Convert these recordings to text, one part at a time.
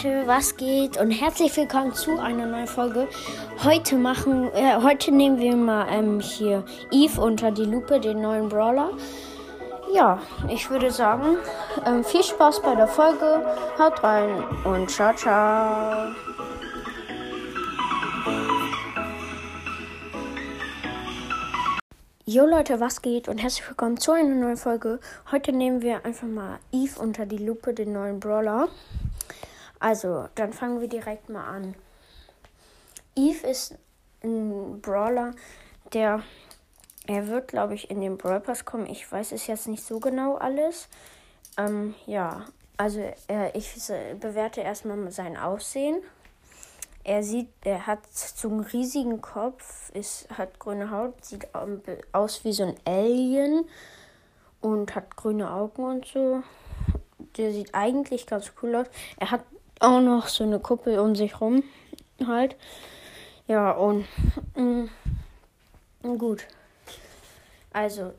Leute, was geht und herzlich willkommen zu einer neuen Folge. Heute machen, äh, heute nehmen wir mal ähm, hier Eve unter die Lupe, den neuen Brawler. Ja, ich würde sagen, ähm, viel Spaß bei der Folge. Haut rein und ciao, ciao. Jo Leute, was geht und herzlich willkommen zu einer neuen Folge. Heute nehmen wir einfach mal Eve unter die Lupe, den neuen Brawler. Also, dann fangen wir direkt mal an. Eve ist ein Brawler, der er wird, glaube ich, in den Brawl Pass kommen. Ich weiß es jetzt nicht so genau alles. Ähm, ja, also äh, ich bewerte erstmal sein Aussehen. Er sieht, er hat so einen riesigen Kopf, ist, hat grüne Haut, sieht aus wie so ein Alien und hat grüne Augen und so. Der sieht eigentlich ganz cool aus. Er hat auch noch so eine Kuppel um sich rum halt. Ja, und mh, mm, gut. Also,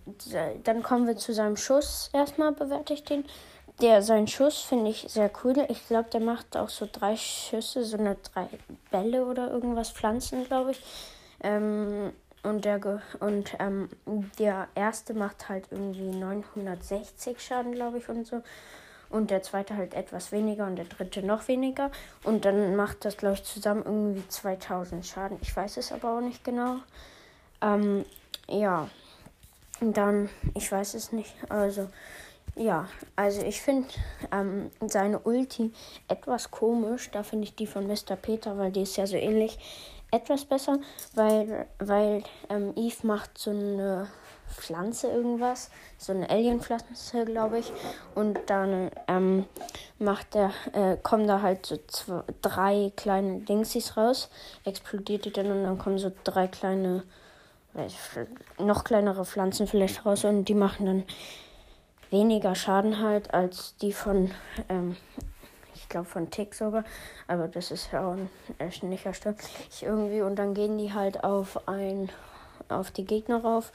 dann kommen wir zu seinem Schuss. Erstmal bewerte ich den. Der, sein Schuss finde ich sehr cool. Ich glaube, der macht auch so drei Schüsse, so eine drei Bälle oder irgendwas, Pflanzen, glaube ich. Ähm, und der, und ähm, der erste macht halt irgendwie 960 Schaden, glaube ich, und so. Und der zweite halt etwas weniger und der dritte noch weniger. Und dann macht das, glaube ich, zusammen irgendwie 2000 Schaden. Ich weiß es aber auch nicht genau. Ähm, ja. Und dann, ich weiß es nicht. Also, ja, also ich finde ähm, seine Ulti etwas komisch. Da finde ich die von Mr. Peter, weil die ist ja so ähnlich, etwas besser, weil, weil ähm, Eve macht so eine Pflanze irgendwas, so eine Alien-Pflanze, glaube ich. Und dann ähm, macht er, äh, kommen da halt so zwei, drei kleine Dingsies raus, explodiert die dann und dann kommen so drei kleine, noch kleinere Pflanzen vielleicht raus und die machen dann weniger Schaden halt als die von, ähm, ich glaube von Tick sogar, aber das ist ja auch nicht erstaunlich irgendwie und dann gehen die halt auf ein, auf die Gegner rauf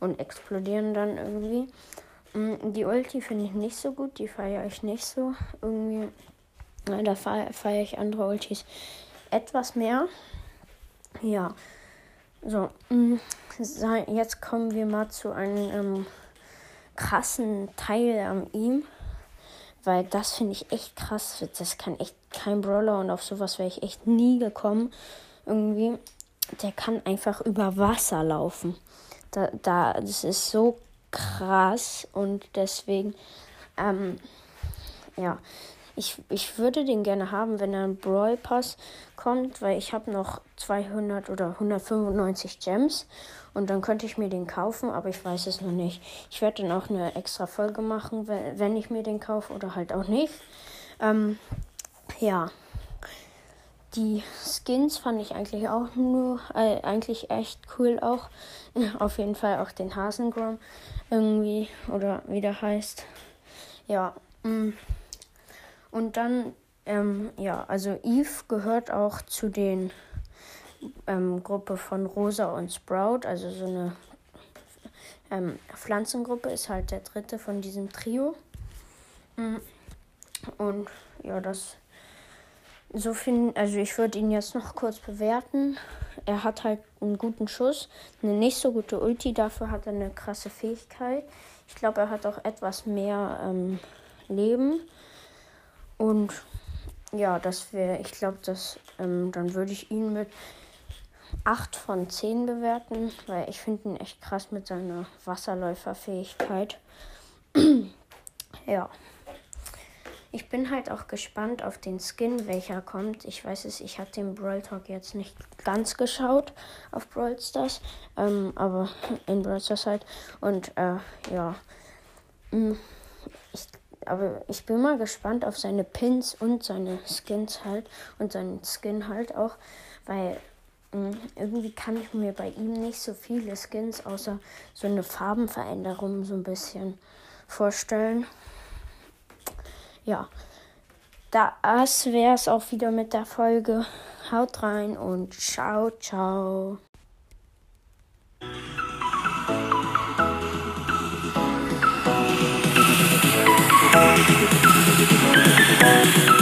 und explodieren dann irgendwie. Mm, die Ulti finde ich nicht so gut, die feiere ich nicht so. Irgendwie, da feiere ich andere Ultis etwas mehr. Ja, so, mm, jetzt kommen wir mal zu einem ähm, krassen Teil an ihm. Weil das finde ich echt krass. Das kann echt kein Brawler und auf sowas wäre ich echt nie gekommen. Irgendwie. Der kann einfach über Wasser laufen. Da, da, das ist so krass und deswegen, ähm, ja, ich, ich würde den gerne haben, wenn ein Brawl Pass kommt, weil ich habe noch 200 oder 195 Gems und dann könnte ich mir den kaufen, aber ich weiß es noch nicht. Ich werde dann auch eine extra Folge machen, wenn ich mir den kaufe oder halt auch nicht. Ähm, ja. Die Skins fand ich eigentlich auch nur, äh, eigentlich echt cool auch. Auf jeden Fall auch den Hasengrom irgendwie, oder wie der heißt. Ja. Mm. Und dann, ähm, ja, also Eve gehört auch zu den ähm, Gruppe von Rosa und Sprout, also so eine ähm, Pflanzengruppe, ist halt der dritte von diesem Trio. Mm. Und ja, das so viel, also ich würde ihn jetzt noch kurz bewerten. Er hat halt einen guten Schuss, eine nicht so gute Ulti, dafür hat er eine krasse Fähigkeit. Ich glaube, er hat auch etwas mehr ähm, Leben. Und ja, das wäre, ich glaube, das, ähm, dann würde ich ihn mit 8 von 10 bewerten, weil ich finde ihn echt krass mit seiner Wasserläuferfähigkeit. ja. Ich bin halt auch gespannt auf den Skin, welcher kommt. Ich weiß es, ich habe den Brawl Talk jetzt nicht ganz geschaut auf Brawl Stars, ähm, aber in Brawl Stars halt. Und äh, ja, mm, ich, aber ich bin mal gespannt auf seine Pins und seine Skins halt und seinen Skin halt auch, weil hm, irgendwie kann ich mir bei ihm nicht so viele Skins außer so eine Farbenveränderung so ein bisschen vorstellen. Ja, das wäre es auch wieder mit der Folge. Haut rein und ciao, ciao. Thank you.